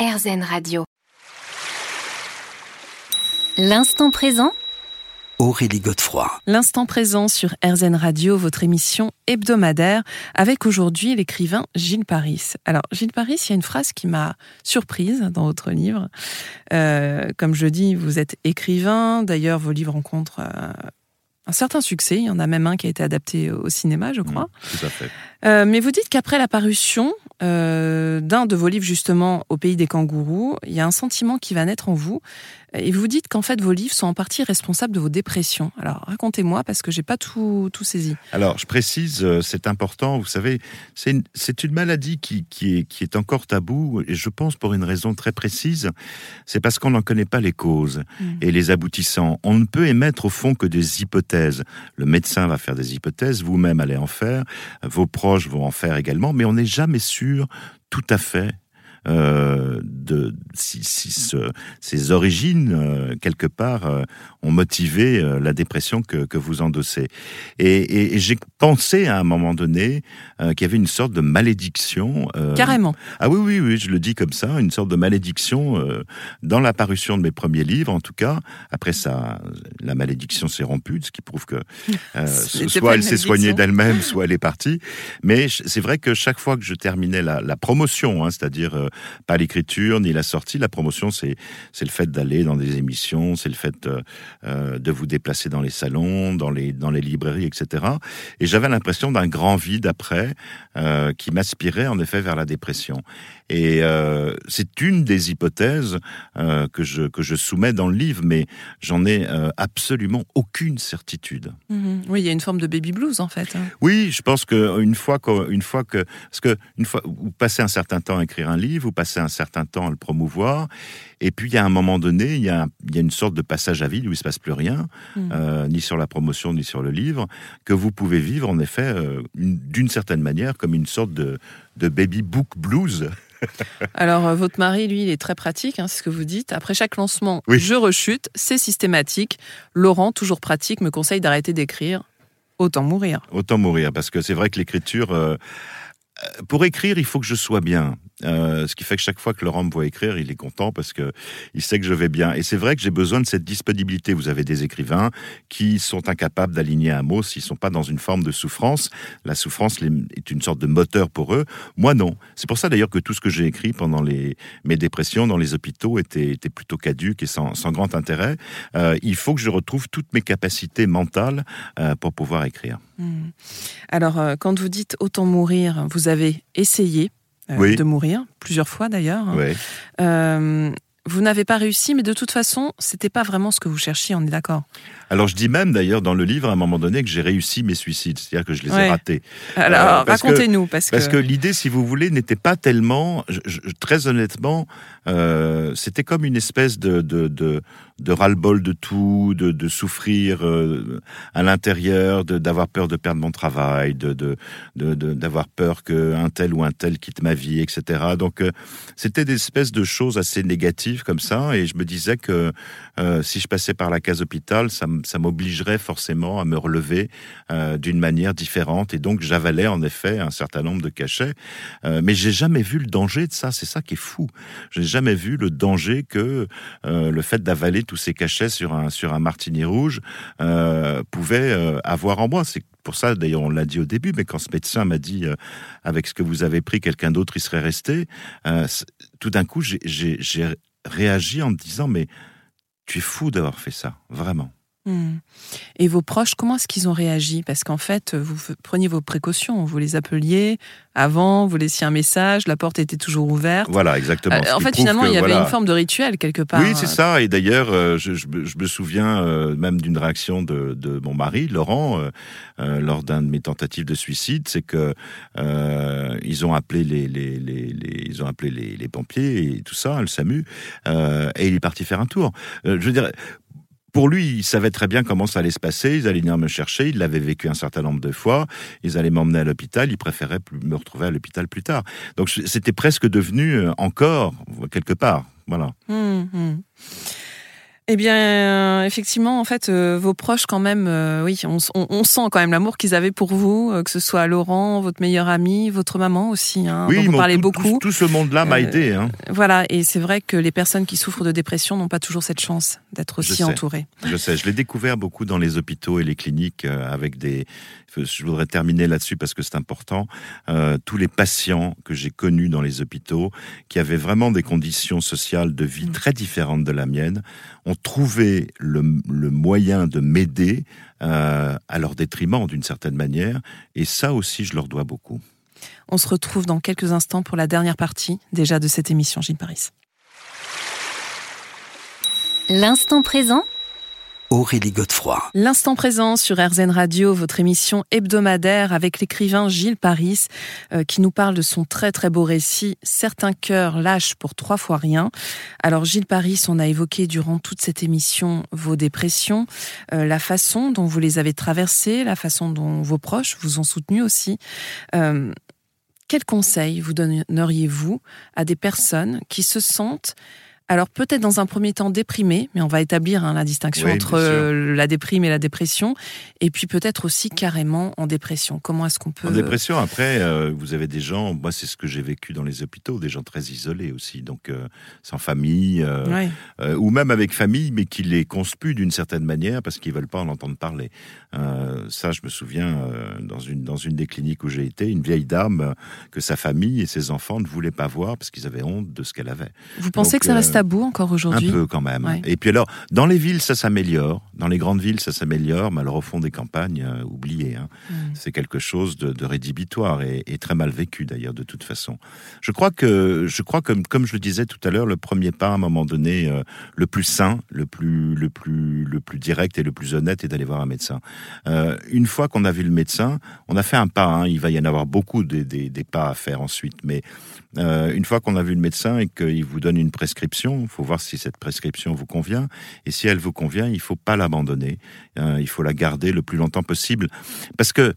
RZN Radio. L'instant présent Aurélie Godefroy. L'instant présent sur RZN Radio, votre émission hebdomadaire, avec aujourd'hui l'écrivain Gilles Paris. Alors, Gilles Paris, il y a une phrase qui m'a surprise dans votre livre. Euh, comme je dis, vous êtes écrivain. D'ailleurs, vos livres rencontrent euh, un certain succès. Il y en a même un qui a été adapté au cinéma, je crois. Mmh, tout à fait. Euh, mais vous dites qu'après la parution euh, d'un de vos livres, justement, Au pays des kangourous, il y a un sentiment qui va naître en vous. Et vous dites qu'en fait, vos livres sont en partie responsables de vos dépressions. Alors, racontez-moi, parce que j'ai pas tout, tout saisi. Alors, je précise, euh, c'est important, vous savez, c'est une, une, maladie qui, qui, est, qui est encore tabou, et je pense pour une raison très précise, c'est parce qu'on n'en connaît pas les causes mmh. et les aboutissants. On ne peut émettre au fond que des hypothèses. Le médecin va faire des hypothèses, vous-même allez en faire, vos proches vont en faire également, mais on n'est jamais sûr tout à fait euh, de si, si ce, ces origines euh, quelque part euh, ont motivé euh, la dépression que, que vous endossez. Et, et, et j'ai pensé à un moment donné qu'il y avait une sorte de malédiction. Carrément. Ah oui, oui, oui, je le dis comme ça, une sorte de malédiction dans l'apparition de mes premiers livres, en tout cas. Après ça, la malédiction s'est rompue, ce qui prouve que soit elle s'est soignée d'elle-même, soit elle est partie. Mais c'est vrai que chaque fois que je terminais la, la promotion, hein, c'est-à-dire pas l'écriture ni la sortie. La promotion, c'est le fait d'aller dans des émissions, c'est le fait de, euh, de vous déplacer dans les salons, dans les dans les librairies, etc. Et j'avais l'impression d'un grand vide après euh, qui m'aspirait en effet vers la dépression. Et euh, c'est une des hypothèses euh, que, je, que je soumets dans le livre, mais j'en ai euh, absolument aucune certitude. Mhm. Oui, il y a une forme de baby blues en fait. Hein. Oui, je pense qu'une fois, que, une fois que. Parce que une fois, vous passez un certain temps à écrire un livre, vous passez un certain temps à le promouvoir, et puis il y a un moment donné, il y a, il y a une sorte de passage à vide où il se passe plus rien, mmh. ni sur la promotion, ni sur le livre, que vous pouvez vivre en effet d'une certaine manière comme une sorte de, de baby book blues. Alors, euh, votre mari, lui, il est très pratique, hein, c'est ce que vous dites. Après chaque lancement, je rechute, c'est systématique. Laurent, toujours pratique, me conseille d'arrêter d'écrire. Autant mourir. Autant mourir, parce que c'est vrai que l'écriture... Euh, pour écrire, il faut que je sois bien. Euh, ce qui fait que chaque fois que Laurent me voit écrire, il est content parce que il sait que je vais bien. Et c'est vrai que j'ai besoin de cette disponibilité. Vous avez des écrivains qui sont incapables d'aligner un mot s'ils sont pas dans une forme de souffrance. La souffrance est une sorte de moteur pour eux. Moi, non. C'est pour ça d'ailleurs que tout ce que j'ai écrit pendant mes dépressions dans les hôpitaux était, plutôt caduque et sans, grand intérêt. Euh, il faut que je retrouve toutes mes capacités mentales euh, pour pouvoir écrire. Mmh. Alors, euh, quand vous dites autant mourir, vous avez essayé euh, de mourir, plusieurs fois d'ailleurs. Euh, vous n'avez pas réussi, mais de toute façon, c'était pas vraiment ce que vous cherchiez, on est d'accord? Alors je dis même d'ailleurs dans le livre à un moment donné que j'ai réussi mes suicides, c'est-à-dire que je les ai ratés. Alors euh, racontez-nous parce que parce que l'idée, si vous voulez, n'était pas tellement, très honnêtement, euh, c'était comme une espèce de de, de, de ras-le-bol de tout, de, de souffrir euh, à l'intérieur, d'avoir peur de perdre mon travail, de d'avoir de, peur que un tel ou un tel quitte ma vie, etc. Donc euh, c'était des espèces de choses assez négatives comme ça, et je me disais que si je passais par la case hôpital, ça ça m'obligerait forcément à me relever euh, d'une manière différente. Et donc, j'avalais en effet un certain nombre de cachets. Euh, mais j'ai jamais vu le danger de ça. C'est ça qui est fou. J'ai jamais vu le danger que euh, le fait d'avaler tous ces cachets sur un, sur un martini rouge pouvait avoir en moi. C'est pour ça, d'ailleurs, on l'a dit au début, mais quand ce médecin m'a dit, avec ce que vous avez pris, quelqu'un d'autre, il serait resté, tout d'un coup, j'ai réagi en me disant, mais tu es fou d'avoir fait ça, vraiment. Hmm. Et vos proches, comment est-ce qu'ils ont réagi? Parce qu'en fait, vous preniez vos précautions, vous les appeliez avant, vous laissiez un message, la porte était toujours ouverte. Voilà, exactement. Euh, en fait, finalement, il y avait une forme de rituel quelque part. Oui, c'est ça. Et d'ailleurs, euh, je, me souviens euh, même d'une réaction de, mon mari, Laurent, lors d'un de mes tentatives de suicide, c'est que ils ont appelé les, ils ont appelé les, pompiers et tout ça, le SAMU, et il est parti faire un tour. je veux dire, pour lui, il savait très bien comment ça allait se passer. Ils allaient venir me chercher. Il l'avait vécu un certain nombre de fois. Ils allaient m'emmener à l'hôpital. Il préférait me retrouver à l'hôpital plus tard. Donc c'était presque devenu euh, encore quelque part. Voilà. Hum, hum. Eh bien, euh, effectivement, en fait, euh, vos proches, quand même, euh, oui, on, on- on sent quand même l'amour qu'ils avaient pour vous, euh, que ce soit Laurent, votre meilleur ami, votre maman aussi, hein, dont Oui, vous mon- parlez tout, beaucoup. Tout, tout ce monde-là m'a aidé. Hein. Voilà, et c'est vrai que les personnes qui souffrent de dépression n'ont pas toujours cette chance d'être aussi entourées. Je sais, je l'ai découvert beaucoup dans les hôpitaux et les cliniques avec des. Je voudrais terminer là-dessus parce que c'est important. Tous les patients que j'ai connus dans les hôpitaux, qui avaient vraiment des conditions sociales de vie Mm. très différentes de la mienne, ont trouvé le, le moyen de m'aider euh, à leur détriment d'une certaine manière. Et ça aussi, je leur dois beaucoup. On se retrouve dans quelques instants pour la dernière partie déjà de cette émission, Gilles Paris. L'instant présent Aurélie Godefroy. L'instant présent sur RZN Radio, votre émission hebdomadaire avec l'écrivain Gilles Paris, euh, qui nous parle de son très très beau récit Certains cœurs lâchent pour trois fois rien. Alors Gilles Paris, on a évoqué durant toute cette émission vos dépressions, euh, la façon dont vous les avez traversées, la façon dont vos proches vous ont soutenu aussi. Euh, quels conseils vous donneriez-vous à des personnes qui se sentent alors peut-être dans un premier temps déprimées, mais on va établir hein, la distinction Oui, entre euh, la déprime et la dépression, et puis peut-être aussi carrément en dépression. Comment est-ce qu'on peut En dépression, après, euh, vous avez des gens, moi c'est ce que j'ai vécu dans les hôpitaux, des gens très isolés aussi, donc euh, sans famille, Ouais. ou même avec famille, mais qui les conspuent d'une certaine manière parce qu'ils veulent pas en entendre parler. Ça, je me souviens, dans, une, dans une des cliniques où j'ai été, une vieille dame que sa famille et ses enfants ne voulaient pas voir parce qu'ils avaient honte de ce qu'elle avait. Vous pensez Donc, que ça reste euh, tabou encore Un aujourd'hui peu quand même. Ouais. Et puis alors, dans les villes, ça s'améliore. Dans les grandes villes, ça s'améliore. Mais alors, au fond des campagnes, euh, oubliez. hein. Mm. C'est quelque chose de, de rédhibitoire et, et très mal vécu d'ailleurs, de toute façon. Je crois que, je crois que, comme je le disais tout à l'heure, le premier pas, à un moment donné, euh, le plus sain, le plus, le plus, le plus direct et le plus honnête, est d'aller voir un médecin. Euh, une fois qu'on a vu le médecin, on a fait un pas. hein. il va y en avoir beaucoup des, des, des pas à faire ensuite, mais euh, une fois qu'on a vu le médecin et qu'il vous donne une prescription, il faut voir si cette prescription vous convient. Et si elle vous convient, il faut pas l'abandonner. Euh, il faut la garder le plus longtemps possible. Parce que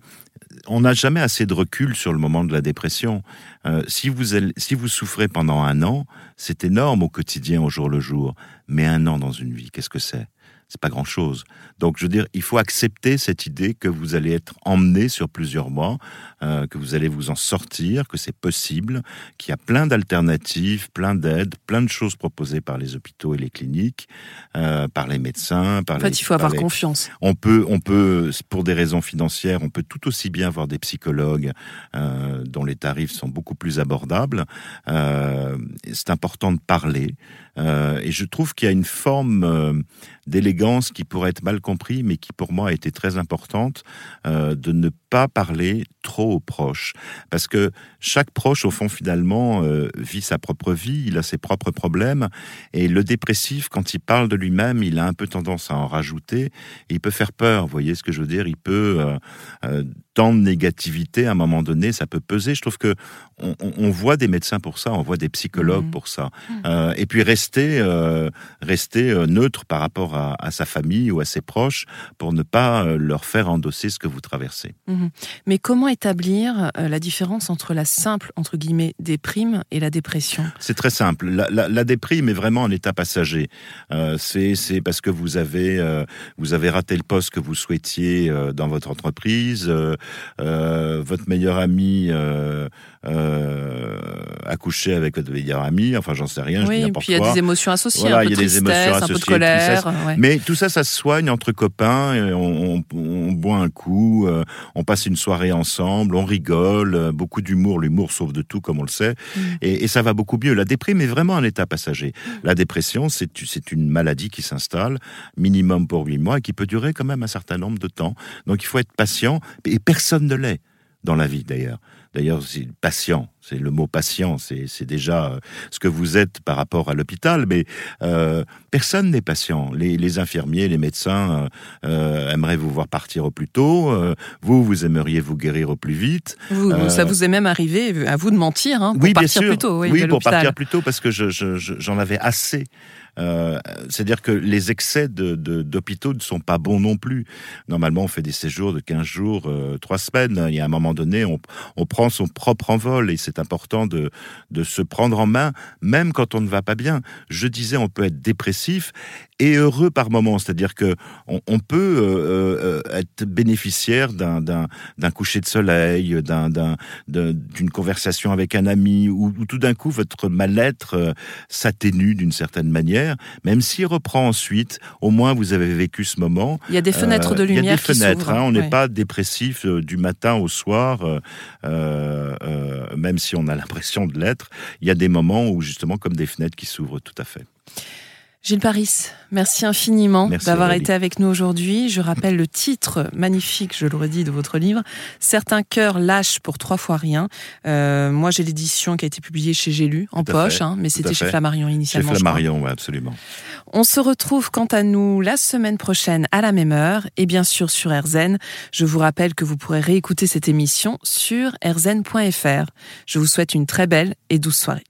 on n'a jamais assez de recul sur le moment de la dépression. Euh, si vous souffrez pendant un an, c'est énorme au quotidien, au jour le jour. Mais un an dans une vie, qu'est-ce que c'est? C'est pas grand-chose. Donc, je veux dire, il faut accepter cette idée que vous allez être emmené sur plusieurs mois, euh, que vous allez vous en sortir, que c'est possible, qu'il y a plein d'alternatives, plein d'aides, plein de choses proposées par les hôpitaux et les cliniques, euh, par les médecins, par En les... fait, il faut avoir les- confiance. on peut, on peut, pour des raisons financières, on peut tout aussi bien voir des psychologues euh, dont les tarifs sont beaucoup plus abordables. C'est important de parler. Et je trouve qu'il y a une forme euh, d'élégance qui pourrait être mal compris, mais qui pour moi a été très importante, euh, de ne pas parler trop aux proches. Parce que chaque proche, au fond, finalement, euh, vit sa propre vie, il a ses propres problèmes. Et le dépressif, quand il parle de lui-même, il a un peu tendance à en rajouter. Et il peut faire peur, voyez ce que je veux dire Il peut, euh, tant de négativité, à un moment donné, ça peut peser. Je trouve que on, on- voit des médecins pour ça, on voit des psychologues Mhm. pour ça. Euh, et puis rester, euh, rester euh, neutre par rapport à, à sa famille ou à ses proches pour ne pas euh, leur faire endosser ce que vous traversez. Mais comment établir euh, la différence entre la simple, entre guillemets, déprime et la dépression? C'est très simple. La, la, la déprime est vraiment un état passager. Euh, c'est parce que vous avez euh, vous avez raté le poste que vous souhaitiez euh, dans votre entreprise. Euh, votre meilleur ami euh, euh, a couché avec votre meilleur ami. Enfin, j'en sais rien. je dis Oui, et n'importe puis il y a quoi. des émotions associées, Voilà, un peu il y de a des émotions tristesse, un peu de associées, colère. ouais. Mais tout ça, ça se soigne entre copains. et on, on- on boit un coup, on passe une soirée ensemble, on rigole, beaucoup d'humour. L'humour sauve de tout, comme on le sait, Mm. et, et ça va beaucoup mieux. La déprime est vraiment un état passager. La dépression, c'est une maladie qui s'installe, minimum pour huit mois, et qui peut durer quand même un certain nombre de temps. Donc il faut être patient, et personne ne l'est dans la vie d'ailleurs. D'ailleurs, c'est patient, c'est le mot patient, c'est déjà euh, ce que vous êtes par rapport à l'hôpital, mais euh, personne n'est patient. Les, les infirmiers, les médecins euh, aimeraient vous voir partir au plus tôt, euh, vous, vous aimeriez vous guérir au plus vite. Vous- Ça vous est même arrivé, à vous de mentir, hein, pour oui, bien partir sûr. plus tôt. Oui, oui de pour partir plus tôt parce que je- je- je- j'en avais assez Euh, c'est-à-dire que les excès d'hôpitaux ne sont pas bons non plus. Normalement, on fait des séjours de 15 jours, euh, 3 semaines. Y a un moment donné, on, prend son propre envol et c'est important de, se prendre en main, même quand on ne va pas bien. Je disais, on peut être dépressif et heureux par moment. C'est-à-dire que on, peut euh, euh, être bénéficiaire d'un, coucher de soleil, d'un, d'un, d'une conversation avec un ami, ou, tout d'un coup votre mal-être s'atténue d'une certaine manière, même s'il reprend ensuite. Au moins vous avez vécu ce moment. Il y a des fenêtres de lumière. Il y a des fenêtres. Hein, on n'est pas dépressif du matin au soir, même si on a l'impression de l'être. Il y a des moments où justement comme des fenêtres qui s'ouvrent tout à fait. Gilles Paris, merci infiniment d'avoir été avec nous aujourd'hui. Je rappelle le titre magnifique, je le redis, de votre livre, Certains cœurs lâchent pour trois fois rien. Euh, moi, j'ai l'édition qui a été publiée chez J'ai lu, en poche, hein, mais c'était chez Flammarion initialement. Chez Flammarion, oui, absolument. On se retrouve quant à nous la semaine prochaine à la même heure et bien sûr sur RZN. Je vous rappelle que vous pourrez réécouter cette émission sur rzn.fr. Je vous souhaite une très belle et douce soirée.